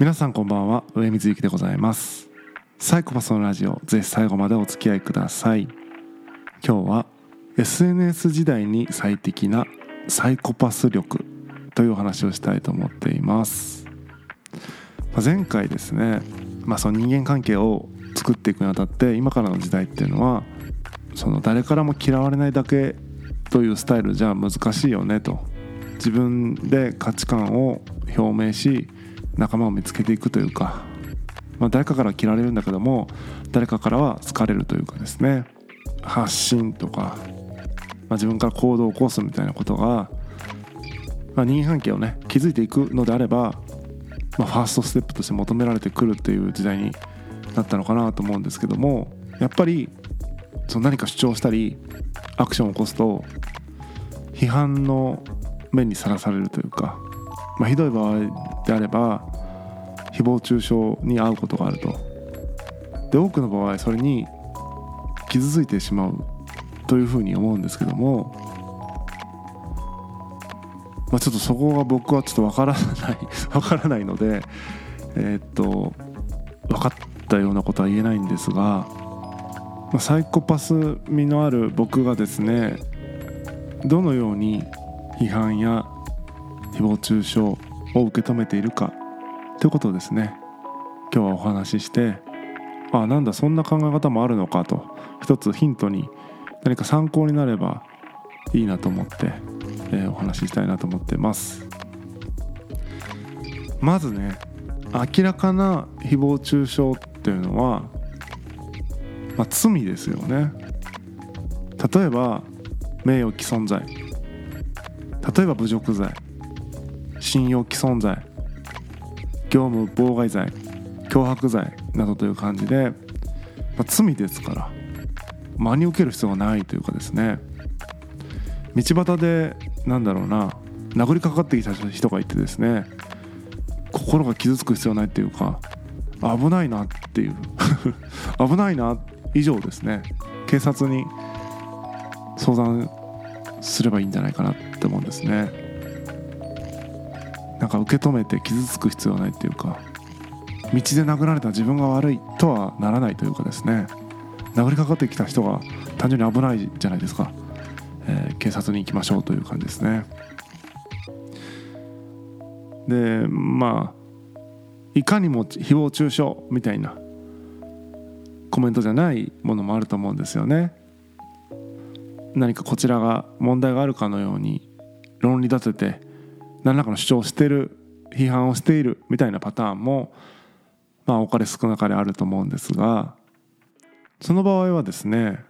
皆さんこんばんは。上水幸でございます。サイコパスのラジオぜひ最後までお付き合いください。今日は SNS 時代に最適なサイコパス力というお話をしたいと思っています。前回ですね、まあ、その人間関係を作っていくにあたって今からの時代っていうのはその誰からも嫌われないだけというスタイルじゃ難しいよねと。自分で価値観を表明し仲間を見つけていくというか、まあ、誰かから嫌われるんだけども誰かからは好かれるというかですね。発信とか、まあ、自分から行動を起こすみたいなことが、まあ、人間関係をね築いていくのであれば、まあ、ファーストステップとして求められてくるっていう時代になったのかなと思うんですけどもやっぱりその何か主張したりアクションを起こすと批判の目にさらされるというか、まあ、ひどい場合であれば誹謗中傷に遭うことがあると。で多くの場合それに傷ついてしまうというふうに思うんですけども、まあ、ちょっとそこが僕はちょっとわからない わからないのでえー、っと分かったようなことは言えないんですが、まあ、サイコパス味のある僕がですねどのように批判や誹謗中傷を受け止めているか。ということですね。今日はお話ししてあなんだそんな考え方もあるのかと。一つヒントに何か参考になればいいなと思って、えー、お話ししたいなと思ってます。まずね明らかな誹謗中傷っていうのは、まあ、罪ですよね。例えば名誉毀損罪。例えば侮辱罪。信用毀損罪業務妨害罪脅迫罪などという感じで、まあ、罪ですから真に受ける必要がないというかですね道端でなんだろうな殴りかかってきた人がいてですね心が傷つく必要ないっていうか危ないなっていう 危ないな以上ですね警察に相談すればいいんじゃないかなって思うんですね。か受け止めて傷つく必要はないっていうか道で殴られた自分が悪いとはならないというかですね。殴りかかってきた人が単純に危ないじゃないですか、えー、警察に行きましょうという感じですね。でまあいかにも誹謗中傷みたいなコメントじゃないものもあると思うんですよね。何かこちらが問題があるかのように論理立てて何らかの主張をしてる批判をしているみたいなパターンもまあ多かれ少なかれあると思うんですがその場合はですね、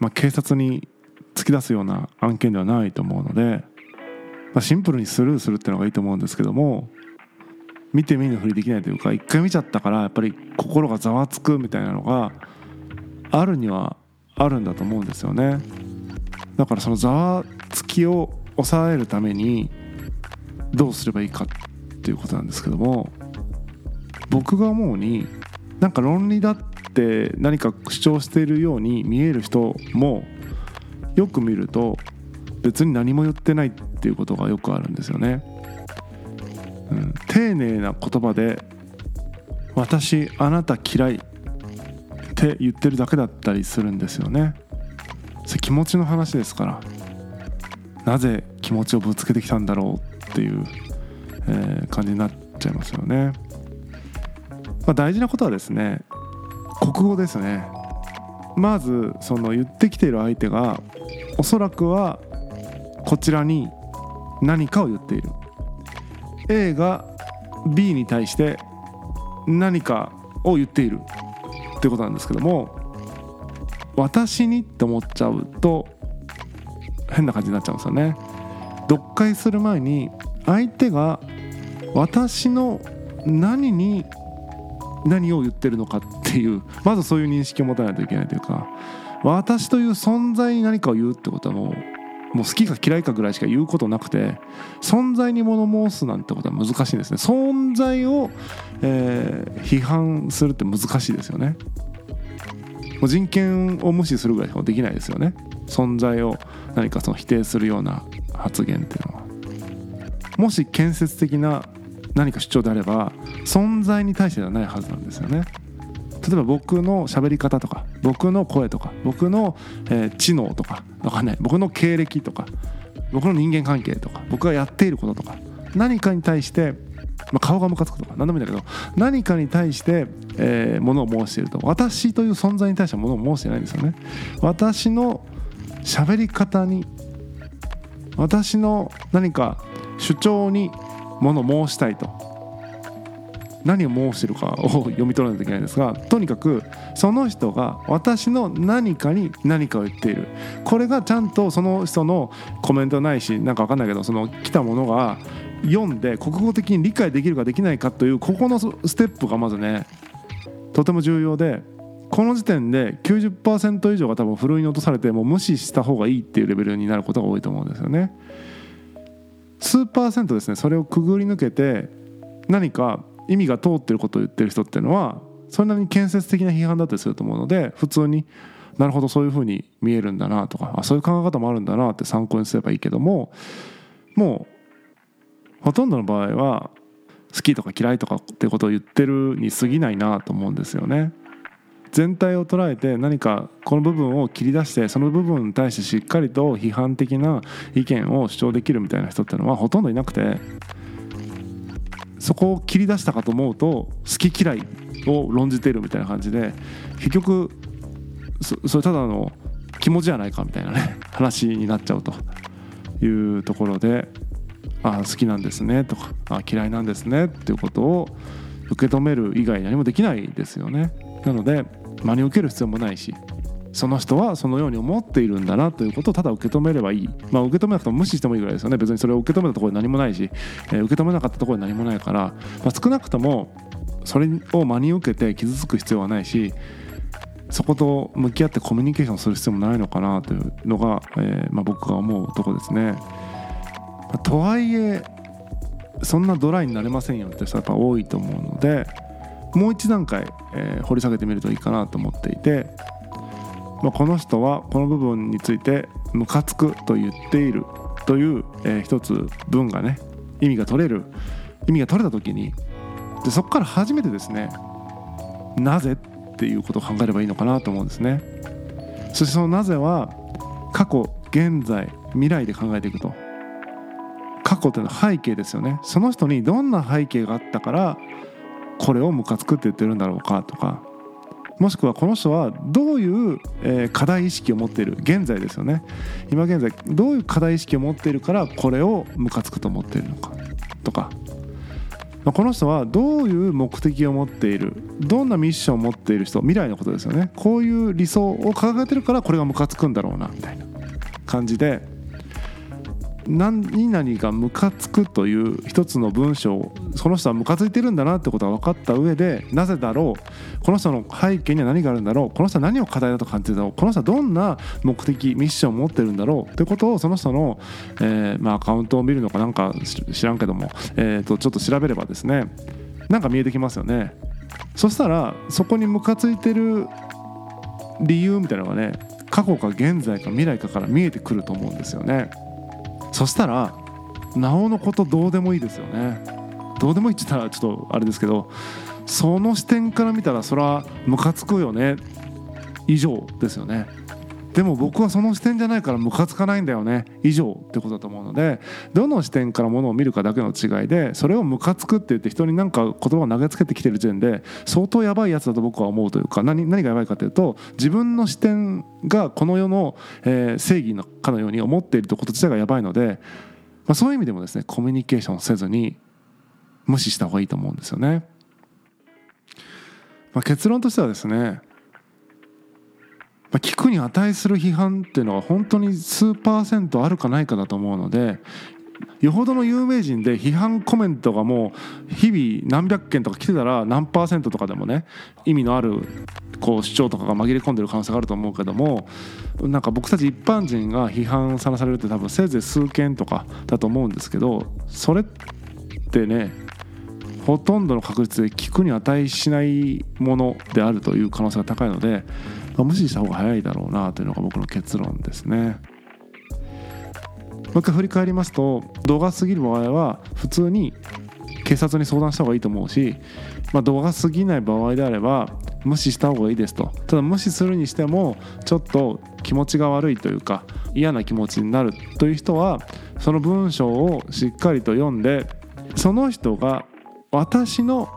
まあ、警察に突き出すような案件ではないと思うので、まあ、シンプルにスルーするっていうのがいいと思うんですけども見て見ぬふりできないというか一回見ちゃったからやっぱり心がざわつくみたいなのがあるにはあるんだと思うんですよね。だからそのざわつきを抑えるためにどうすればいいかっていうことなんですけども僕が思うになんか論理だって何か主張しているように見える人もよく見ると別に何も言ってないっていうことがよくあるんですよね。うん、丁寧な言葉で「私あなた嫌い」って言ってるだけだったりするんですよね。それ気持ちの話ですからなぜ気持ちをぶつけてきたんだろうっていう、えー、感じになっちゃいますよね。まあ、大事なことはですね国語ですね。まずその言ってきている相手がおそらくはこちらに何かを言っている。A が B に対して何かを言っている。ってことなんですけども私にって思っちゃうと変な感じになっちゃうんですよね。読解する前に相手が私の何に何を言ってるのかっていうまずそういう認識を持たないといけないというか私という存在に何かを言うってことはもうもう好きか嫌いかぐらいしか言うことなくて存在に物申すなんてことは難しいですね。存在を、えー、批判するって難しいですよね。もう人権を無視するぐらいしかできないですよね。存在を何かその否定するような発言っていうのはもし建設的な何か主張であれば存在に対してではないはずなんですよね。例えば僕の喋り方とか僕の声とか僕の、え、知能とかわかんない僕の経歴とか僕の人間関係とか僕がやっていることとか何かに対して、まあ、顔がムカつくとか何でもいいんだけど何かに対して、えー、ものを申していると私という存在に対してものを申してないんですよね私の喋り方に私の何か主張にもの申したいと。何を申してるかを読み取らないといけないんですがとにかくその人が私の何かに何かを言っている。これがちゃんとその人のコメントないしなんか分かんないけどその来たものが読んで国語的に理解できるかできないかというここのステップがまずねとても重要でこの時点で90%以上が多分ふるいに落とされてもう無視した方がいいっていうレベルになることが多いと思うんですよね。数パーセントですねそれをくぐり抜けて何か意味が通ってることを言ってる人っていうのはそんなに建設的な批判だったりすると思うので普通になるほどそういうふうに見えるんだなとかあそういう考え方もあるんだなって参考にすればいいけどももうほとんどの場合は好きとか嫌いとかってことを言ってるに過ぎないなと思うんですよね。全体を捉えて何かこの部分を切り出してその部分に対してしっかりと批判的な意見を主張できるみたいな人っていうのはほとんどいなくてそこを切り出したかと思うと好き嫌いを論じてるみたいな感じで結局それただの気持ちじゃないかみたいなね 話になっちゃうというところであ好きなんですねとかあ嫌いなんですねっていうことを受け止める以外何もできないですよね。なので真に受ける必要もないしその人はそのように思っているんだなということをただ受け止めればいい、まあ、受け止めなくても無視してもいいぐらいですよね別にそれを受け止めたところで何もないし、えー、受け止めなかったところで何もないから、まあ、少なくともそれを真に受けて傷つく必要はないしそこと向き合ってコミュニケーションする必要もないのかなというのが、えーまあ、僕が思うとこですね。ま、とはいえそんなドライになれませんよって人はやっぱ多いと思うのでもう一段階、えー、掘り下げてみるといいかなと思っていてまあ、この人はこの部分についてムカつくと言っているという、えー、一つ文がね意味が取れる意味が取れた時にでそこから初めてですねなぜっていうことを考えればいいのかなと思うんですね。そしてそのなぜは過去現在未来で考えていくと。過去というのは背景ですよね。その人にどんな背景があったからこれをムカつくって言ってるんだろうかとかもしくはこの人はどういう、課題意識を持っている現在ですよね。今現在どういう課題意識を持っているからこれをムカつくと思っているのかとか。この人はどういう目的を持っているどんなミッションを持っている人未来のことですよね。こういう理想を掲げてるからこれがムカつくんだろうなみたいな感じで何々がムカつくという一つの文章その人はムカついてるんだなってことが分かった上でなぜだろうこの人の背景には何があるんだろうこの人は何を課題だと感じてるんだろうこの人はどんな目的ミッションを持ってるんだろうってことをその人の、えーまあ、アカウントを見るのかなんか知らんけども、えー、とちょっと調べればですねなんか見えてきますよねそしたらそこにムカついてる理由みたいなのがね過去か現在か未来かから見えてくると思うんですよね。そしたらなおのことどうでもいいですよね。どうでもいいって言ったらちょっとあれですけどその視点から見たらそれはムカつくよね。以上ですよね。でも僕はその視点じゃないからムカつかないんだよね以上ってことだと思うのでどの視点からものを見るかだけの違いでそれをムカつくって言って人に何か言葉を投げつけてきてる時点で相当やばいやつだと僕は思うというか何何がやばいかというと自分の視点がこの世の、えー、正義のかのように思っているということ自体がやばいので、まあ、そういう意味でもですねコミュニケーションせずに無視した方がいいと思うんですよね。まあ、結論としてはですね聞くに値する批判っていうのは本当に数パーセントあるかないかだと思うのでよほどの有名人で批判コメントがもう日々何百件とか来てたら何パーセントとかでもね意味のあるこう主張とかが紛れ込んでる可能性があると思うけどもなんか僕たち一般人が批判さらされるって多分せいぜい数件とかだと思うんですけどそれってねほとんどの確率で聞くに値しないものであるという可能性が高いので。まあ、無視した方が早いだろうなというのが僕の結論ですね。もう一回振り返りますと動画過ぎる場合は普通に警察に相談した方がいいと思うし、まあ、度が過ぎない場合であれば無視した方がいいですとただ無視するにしてもちょっと気持ちが悪いというか嫌な気持ちになるという人はその文章をしっかりと読んでその人が私の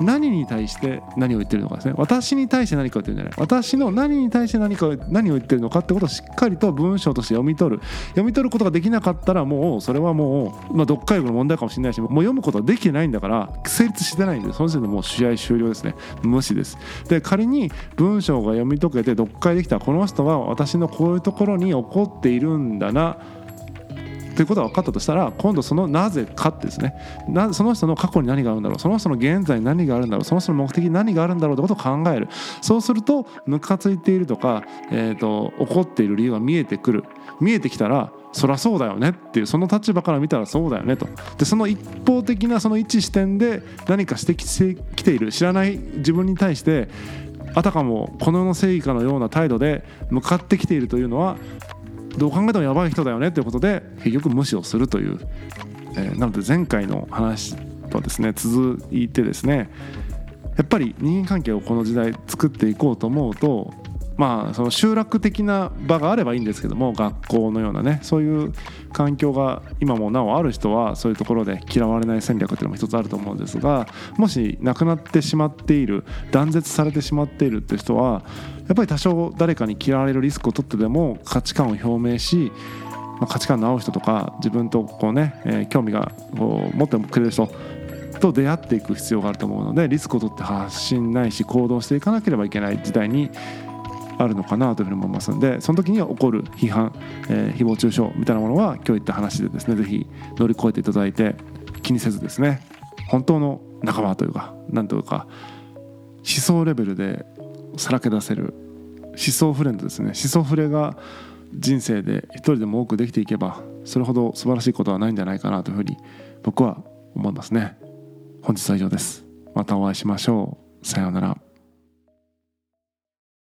何に対して何を言ってるのかですね。私に対して何かを言ってるんじゃない。私の何に対して何か何を言ってるのかってことをしっかりと文章として読み取る。読み取ることができなかったらもうそれはもう、まあ、読解力の問題かもしれないしもう読むことはできてないんだから成立してないんでその時点でもう試合終了ですね。無視です。で仮に文章が読み解けて読解できたこの人は私のこういうところに怒っているんだなということが分かったとしたら今度そのなぜかってですね。なその人の過去に何があるんだろう。その人の現在に何があるんだろう。その人の目的に何があるんだろうってことを考える。そうするとムカついているとか、えーと、怒っている理由が見えてくる。見えてきたらそりゃそうだよねっていうその立場から見たらそうだよねと。でその一方的なその一視点で何か指摘してきている。知らない自分に対してあたかもこの世の正義かのような態度で向かってきているというのはどう考えてもやばい人だよねということで結局無視をするという、えー、なので前回の話とですね続いてですねやっぱり人間関係をこの時代作っていこうと思うとまあその集落的な場があればいいんですけども学校のようなねそういう環境が今もなおある人はそういうところで嫌われない戦略っていうのも一つあると思うんですがもし亡くなってしまっている断絶されてしまっているって人はやっぱり多少誰かに嫌われるリスクを取ってでも価値観を表明し価値観の合う人とか自分とこうね、えー、興味がこう持ってくれる人と出会っていく必要があると思うのでリスクを取って発信ないし行動していかなければいけない時代にあるのかなというふうに思いますのでその時には起こる批判、えー、誹謗中傷みたいなものは今日言った話でですね是非乗り越えていただいて気にせずですね本当の仲間というか何というか思想レベルでさらけ出せる思想フレンドですね。思想フレが人生で一人でも多くできていけばそれほど素晴らしいことはないんじゃないかなというふうに僕は思いますね。本日は以上です。またお会いしましょう。さようなら。